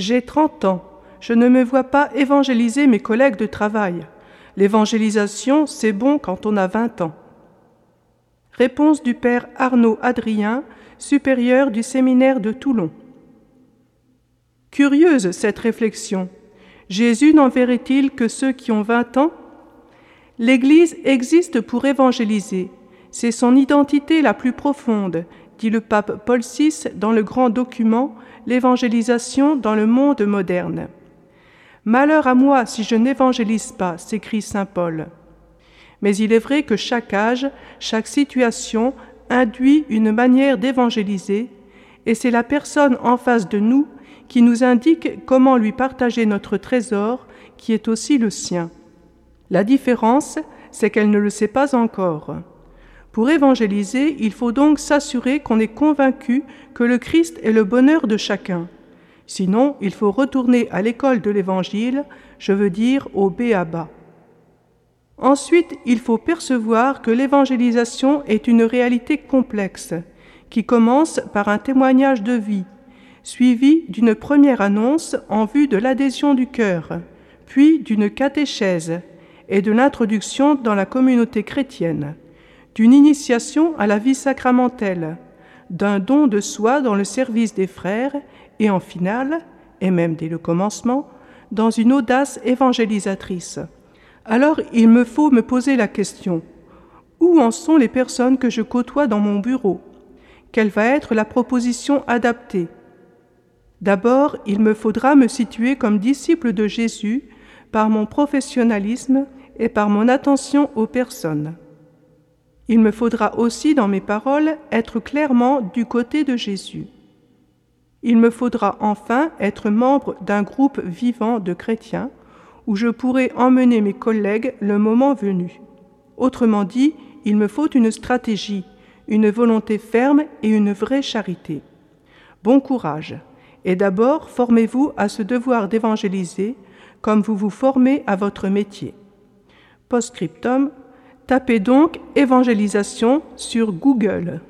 J'ai trente ans. Je ne me vois pas évangéliser mes collègues de travail. L'évangélisation, c'est bon quand on a vingt ans. Réponse du père Arnaud Adrien, supérieur du séminaire de Toulon. Curieuse cette réflexion. Jésus n'enverrait-il que ceux qui ont vingt ans? L'Église existe pour évangéliser. C'est son identité la plus profonde, dit le pape Paul VI dans le grand document L'évangélisation dans le monde moderne. Malheur à moi si je n'évangélise pas, s'écrie Saint Paul. Mais il est vrai que chaque âge, chaque situation induit une manière d'évangéliser, et c'est la personne en face de nous qui nous indique comment lui partager notre trésor, qui est aussi le sien. La différence, c'est qu'elle ne le sait pas encore. Pour évangéliser, il faut donc s'assurer qu'on est convaincu que le Christ est le bonheur de chacun. Sinon, il faut retourner à l'école de l'Évangile, je veux dire au Béaba. Ensuite, il faut percevoir que l'évangélisation est une réalité complexe, qui commence par un témoignage de vie, suivi d'une première annonce en vue de l'adhésion du cœur, puis d'une catéchèse et de l'introduction dans la communauté chrétienne d'une initiation à la vie sacramentelle, d'un don de soi dans le service des frères et en finale, et même dès le commencement, dans une audace évangélisatrice. Alors il me faut me poser la question, où en sont les personnes que je côtoie dans mon bureau? Quelle va être la proposition adaptée? D'abord, il me faudra me situer comme disciple de Jésus par mon professionnalisme et par mon attention aux personnes. Il me faudra aussi dans mes paroles être clairement du côté de Jésus. Il me faudra enfin être membre d'un groupe vivant de chrétiens où je pourrai emmener mes collègues le moment venu. Autrement dit, il me faut une stratégie, une volonté ferme et une vraie charité. Bon courage. Et d'abord, formez-vous à ce devoir d'évangéliser comme vous vous formez à votre métier. Postscriptum Tapez donc évangélisation sur Google.